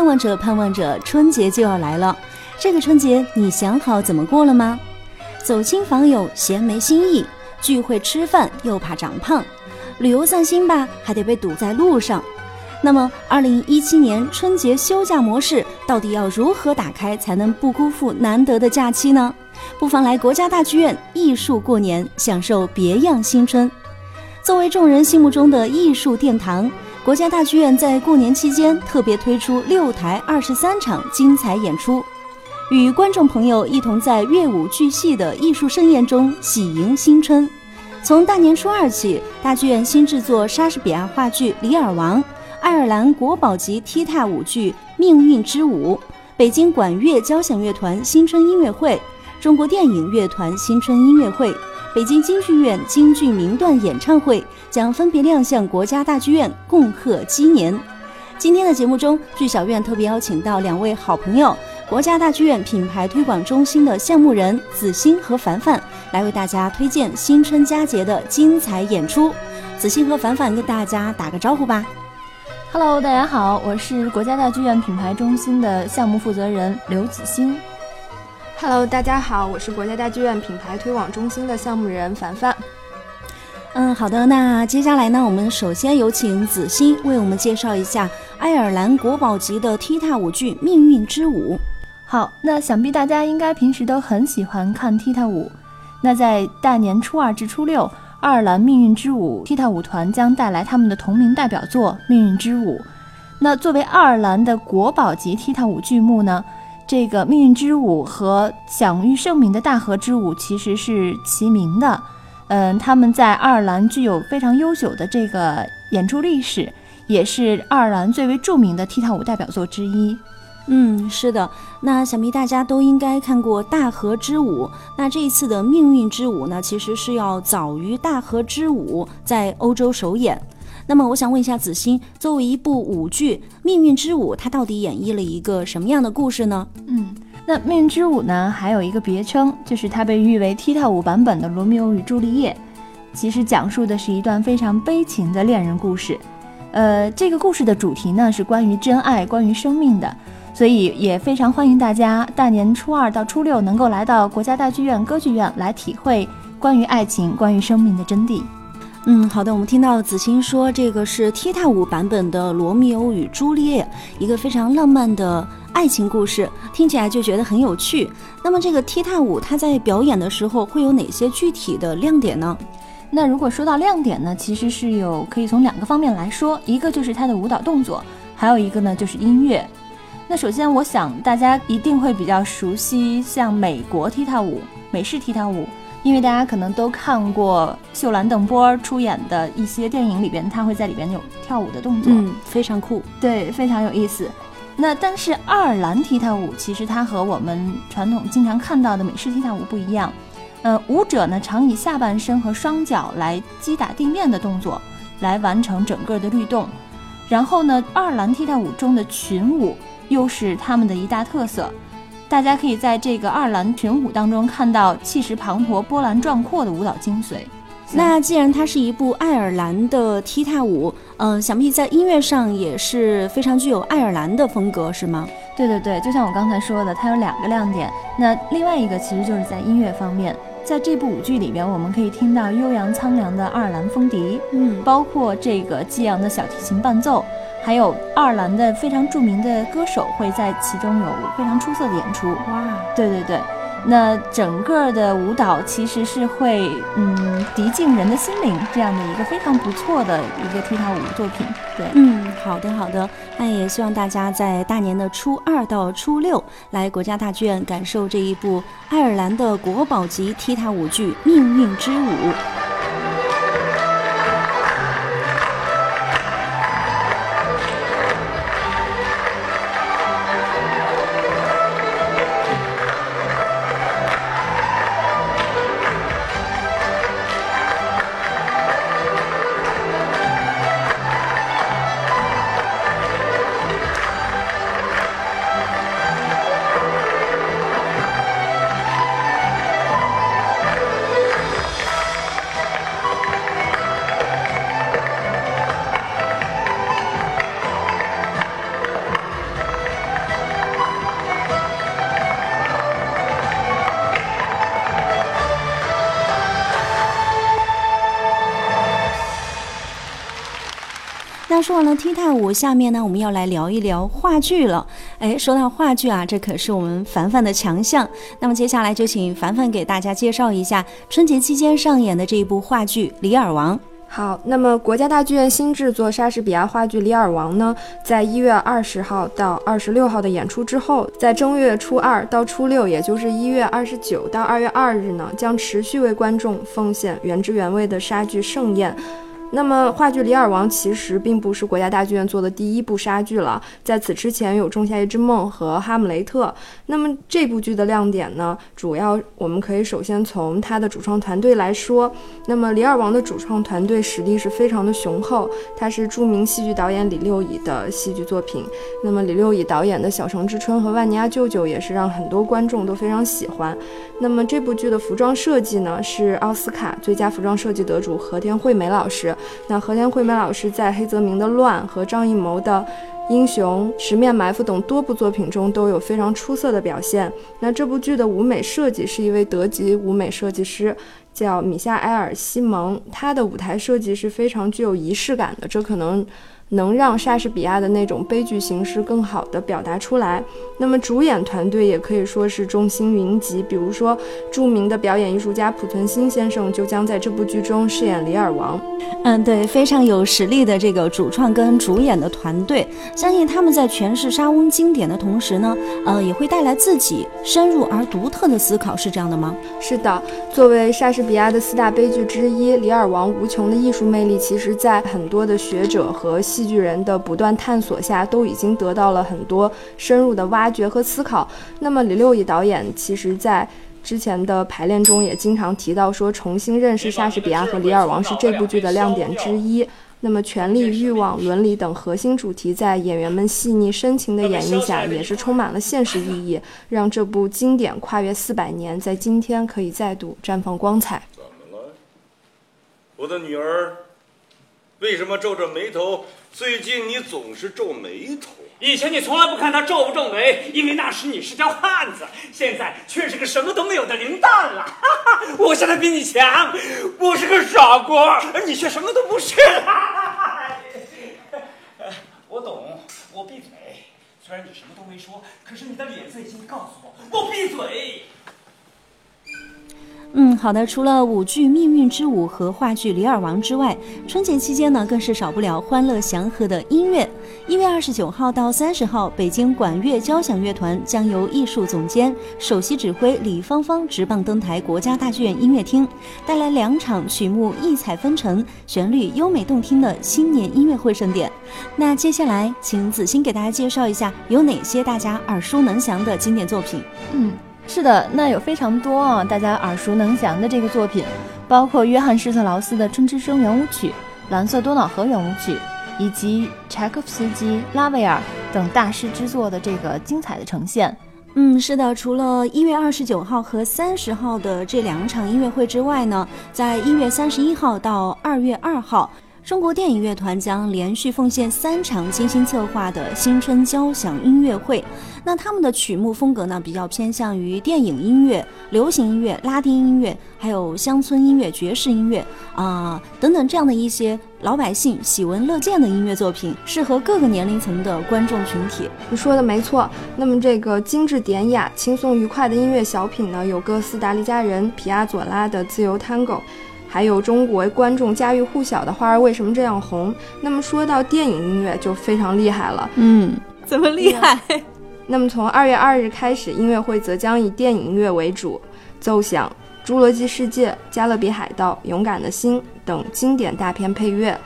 盼望着盼望着，春节就要来了。这个春节你想好怎么过了吗？走亲访友嫌没新意，聚会吃饭又怕长胖，旅游散心吧还得被堵在路上。那么，二零一七年春节休假模式到底要如何打开，才能不辜负难得的假期呢？不妨来国家大剧院艺术过年，享受别样新春。作为众人心目中的艺术殿堂，国家大剧院在过年期间特别推出六台二十三场精彩演出，与观众朋友一同在乐舞剧戏的艺术盛宴中喜迎新春。从大年初二起，大剧院新制作莎士比亚话剧《李尔王》。爱尔兰国宝级踢踏舞剧《命运之舞》，北京管乐交响乐团新春音乐会，中国电影乐团新春音乐会，北京京剧院京剧名段演唱会将分别亮相国家大剧院，共贺鸡年。今天的节目中，剧小院特别邀请到两位好朋友，国家大剧院品牌推广中心的项目人子欣和凡凡，来为大家推荐新春佳节的精彩演出。子欣和凡凡跟大家打个招呼吧。Hello，大家好，我是国家大剧院品牌中心的项目负责人刘子欣。Hello，大家好，我是国家大剧院品牌推广中心的项目人凡凡。嗯，好的，那接下来呢，我们首先有请子欣为我们介绍一下爱尔兰国宝级的踢踏舞剧《命运之舞》。好，那想必大家应该平时都很喜欢看踢踏舞。那在大年初二至初六。爱尔兰命运之舞踢踏舞团将带来他们的同名代表作《命运之舞》。那作为爱尔兰的国宝级踢踏舞剧目呢，这个《命运之舞》和享誉盛名的大河之舞其实是齐名的。嗯，他们在爱尔兰具有非常悠久的这个演出历史，也是爱尔兰最为著名的踢踏舞代表作之一。嗯，是的，那想必大家都应该看过《大河之舞》。那这一次的《命运之舞》呢，其实是要早于《大河之舞》在欧洲首演。那么，我想问一下子欣，作为一部舞剧，《命运之舞》它到底演绎了一个什么样的故事呢？嗯，那《命运之舞》呢，还有一个别称，就是它被誉为踢踏舞版本的《罗密欧与朱丽叶》，其实讲述的是一段非常悲情的恋人故事。呃，这个故事的主题呢，是关于真爱，关于生命的。所以也非常欢迎大家大年初二到初六能够来到国家大剧院歌剧院来体会关于爱情、关于生命的真谛。嗯，好的，我们听到子欣说这个是踢踏舞版本的《罗密欧与朱丽叶》，一个非常浪漫的爱情故事，听起来就觉得很有趣。那么这个踢踏舞它在表演的时候会有哪些具体的亮点呢？那如果说到亮点呢，其实是有可以从两个方面来说，一个就是它的舞蹈动作，还有一个呢就是音乐。那首先，我想大家一定会比较熟悉像美国踢踏舞、美式踢踏舞，因为大家可能都看过秀兰·邓波出演的一些电影里边，他会在里边有跳舞的动作，嗯，非常酷，对，非常有意思。那但是爱尔兰踢踏舞其实它和我们传统经常看到的美式踢踏舞不一样，呃，舞者呢常以下半身和双脚来击打地面的动作来完成整个的律动，然后呢，爱尔兰踢踏舞中的群舞。又是他们的一大特色，大家可以在这个爱尔兰群舞当中看到气势磅礴、波澜壮阔的舞蹈精髓。那既然它是一部爱尔兰的踢踏舞，嗯，想必在音乐上也是非常具有爱尔兰的风格，是吗？对对对，就像我刚才说的，它有两个亮点。那另外一个其实就是在音乐方面，在这部舞剧里边，我们可以听到悠扬苍凉的爱尔兰风笛，嗯，包括这个激昂的小提琴伴奏。还有爱尔兰的非常著名的歌手会在其中有非常出色的演出。哇，对对对，那整个的舞蹈其实是会嗯涤净人的心灵，这样的一个非常不错的一个踢踏舞作品。对，嗯，好的好的，那也希望大家在大年的初二到初六来国家大剧院感受这一部爱尔兰的国宝级踢踏舞剧《命运之舞》。说完了踢踏舞，下面呢我们要来聊一聊话剧了。哎，说到话剧啊，这可是我们凡凡的强项。那么接下来就请凡凡给大家介绍一下春节期间上演的这一部话剧《李尔王》。好，那么国家大剧院新制作莎士比亚话剧《李尔王》呢，在一月二十号到二十六号的演出之后，在正月初二到初六，也就是一月二十九到二月二日呢，将持续为观众奉献原汁原味的莎剧盛宴。那么，话剧《李尔王》其实并不是国家大剧院做的第一部莎剧了，在此之前有《仲夏夜之梦》和《哈姆雷特》。那么这部剧的亮点呢，主要我们可以首先从它的主创团队来说。那么《李尔王》的主创团队实力是非常的雄厚，它是著名戏剧导演李六乙的戏剧作品。那么李六乙导演的《小城之春》和《万尼亚舅舅》也是让很多观众都非常喜欢。那么这部剧的服装设计呢，是奥斯卡最佳服装设计得主和田惠美老师。那和田惠美老师在黑泽明的《乱》和张艺谋的《英雄》《十面埋伏》等多部作品中都有非常出色的表现。那这部剧的舞美设计是一位德籍舞美设计师，叫米夏埃尔·西蒙，他的舞台设计是非常具有仪式感的，这可能。能让莎士比亚的那种悲剧形式更好地表达出来。那么主演团队也可以说是众星云集，比如说著名的表演艺术家濮存昕先生就将在这部剧中饰演李尔王。嗯，对，非常有实力的这个主创跟主演的团队，相信他们在诠释莎翁经典的同时呢，呃，也会带来自己深入而独特的思考，是这样的吗？是的，作为莎士比亚的四大悲剧之一，《李尔王》无穷的艺术魅力，其实在很多的学者和戏戏剧人的不断探索下，都已经得到了很多深入的挖掘和思考。那么，李六乙导演其实在之前的排练中也经常提到说，重新认识莎士比亚和《李尔王》是这部剧的亮点之一。那么，权力、欲望、伦理等核心主题在演员们细腻深情的演绎下，也是充满了现实意义，让这部经典跨越四百年，在今天可以再度绽放光彩。怎么了，我的女儿？为什么皱着眉头？最近你总是皱眉头。以前你从来不看他皱不皱眉，因为那时你是条汉子。现在却是个什么都没有的零蛋了。哈哈，我现在比你强，我是个傻瓜，而你却什么都不是。我懂，我闭嘴。虽然你什么都没说，可是你的脸色已经告诉我，我闭嘴。嗯，好的。除了舞剧《命运之舞》和话剧《李尔王》之外，春节期间呢，更是少不了欢乐祥和的音乐。一月二十九号到三十号，北京管乐交响乐团将由艺术总监、首席指挥李芳芳直棒登台国家大剧院音乐厅，带来两场曲目异彩纷呈、旋律优美动听的新年音乐会盛典。那接下来，请子欣给大家介绍一下有哪些大家耳熟能详的经典作品。嗯。是的，那有非常多啊，大家耳熟能详的这个作品，包括约翰施特劳斯的《春之声》圆舞曲、《蓝色多瑙河》圆舞曲，以及柴可夫斯基、拉威尔等大师之作的这个精彩的呈现。嗯，是的，除了一月二十九号和三十号的这两场音乐会之外呢，在一月三十一号到二月二号。中国电影乐团将连续奉献三场精心策划的新春交响音乐会。那他们的曲目风格呢，比较偏向于电影音乐、流行音乐、拉丁音乐，还有乡村音乐、爵士音乐啊等等这样的一些老百姓喜闻乐见的音乐作品，适合各个年龄层的观众群体。你说的没错。那么这个精致典雅、轻松愉快的音乐小品呢，有个斯达黎加人皮亚佐拉的《自由探戈》。还有中国观众家喻户晓的《花儿为什么这样红》。那么说到电影音乐就非常厉害了，嗯，怎么厉害？那么从二月二日开始，音乐会则将以电影音乐为主，奏响《侏罗纪世界》《加勒比海盗》《勇敢的心》等经典大片配乐，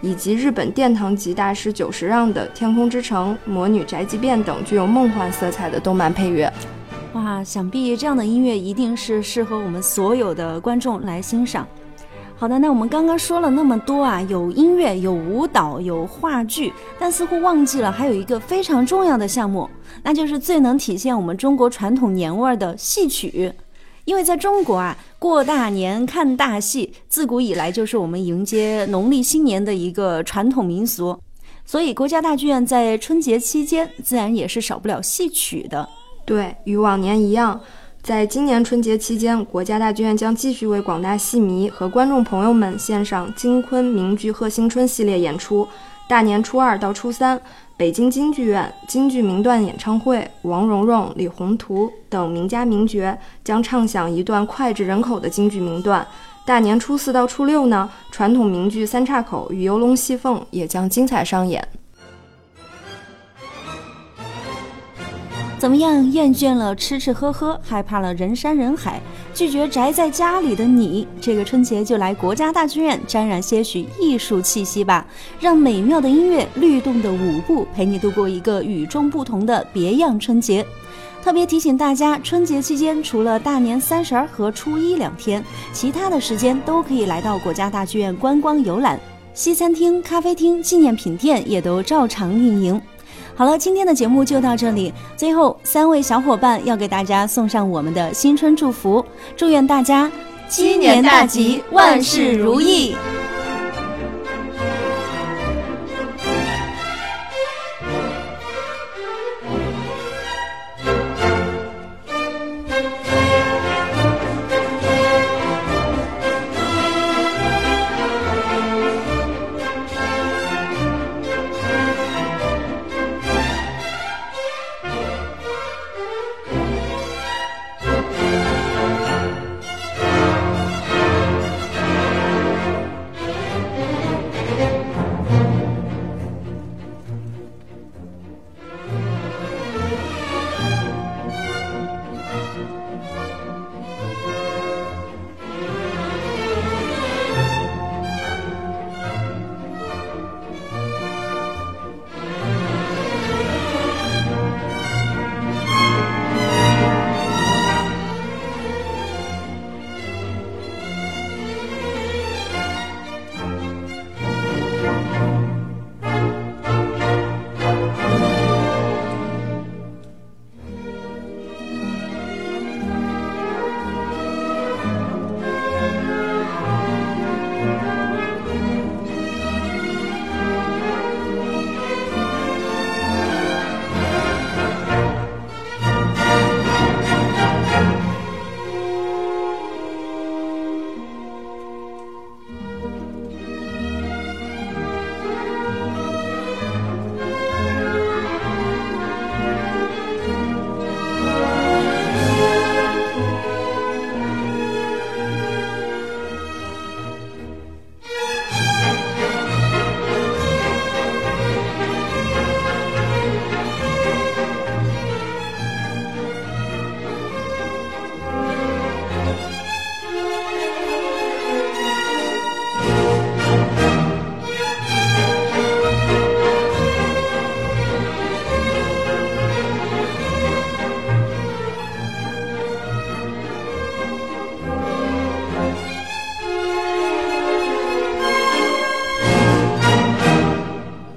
以及日本殿堂级大师久石让的《天空之城》《魔女宅急便》等具有梦幻色彩的动漫配乐。哇，想必这样的音乐一定是适合我们所有的观众来欣赏。好的，那我们刚刚说了那么多啊，有音乐，有舞蹈，有话剧，但似乎忘记了还有一个非常重要的项目，那就是最能体现我们中国传统年味儿的戏曲。因为在中国啊，过大年看大戏，自古以来就是我们迎接农历新年的一个传统民俗，所以国家大剧院在春节期间自然也是少不了戏曲的。对，与往年一样。在今年春节期间，国家大剧院将继续为广大戏迷和观众朋友们献上京昆名剧贺新春系列演出。大年初二到初三，北京京剧院京剧名段演唱会，王蓉蓉、李宏图等名家名角将唱响一段脍炙人口的京剧名段。大年初四到初六呢，传统名剧《三岔口》与《游龙戏凤》也将精彩上演。怎么样？厌倦了吃吃喝喝，害怕了人山人海，拒绝宅在家里的你，这个春节就来国家大剧院沾染些许艺术气息吧，让美妙的音乐、律动的舞步陪你度过一个与众不同的别样春节。特别提醒大家，春节期间除了大年三十儿和初一两天，其他的时间都可以来到国家大剧院观光游览，西餐厅、咖啡厅、纪念品店也都照常运营。好了，今天的节目就到这里。最后，三位小伙伴要给大家送上我们的新春祝福，祝愿大家鸡年大吉，万事如意。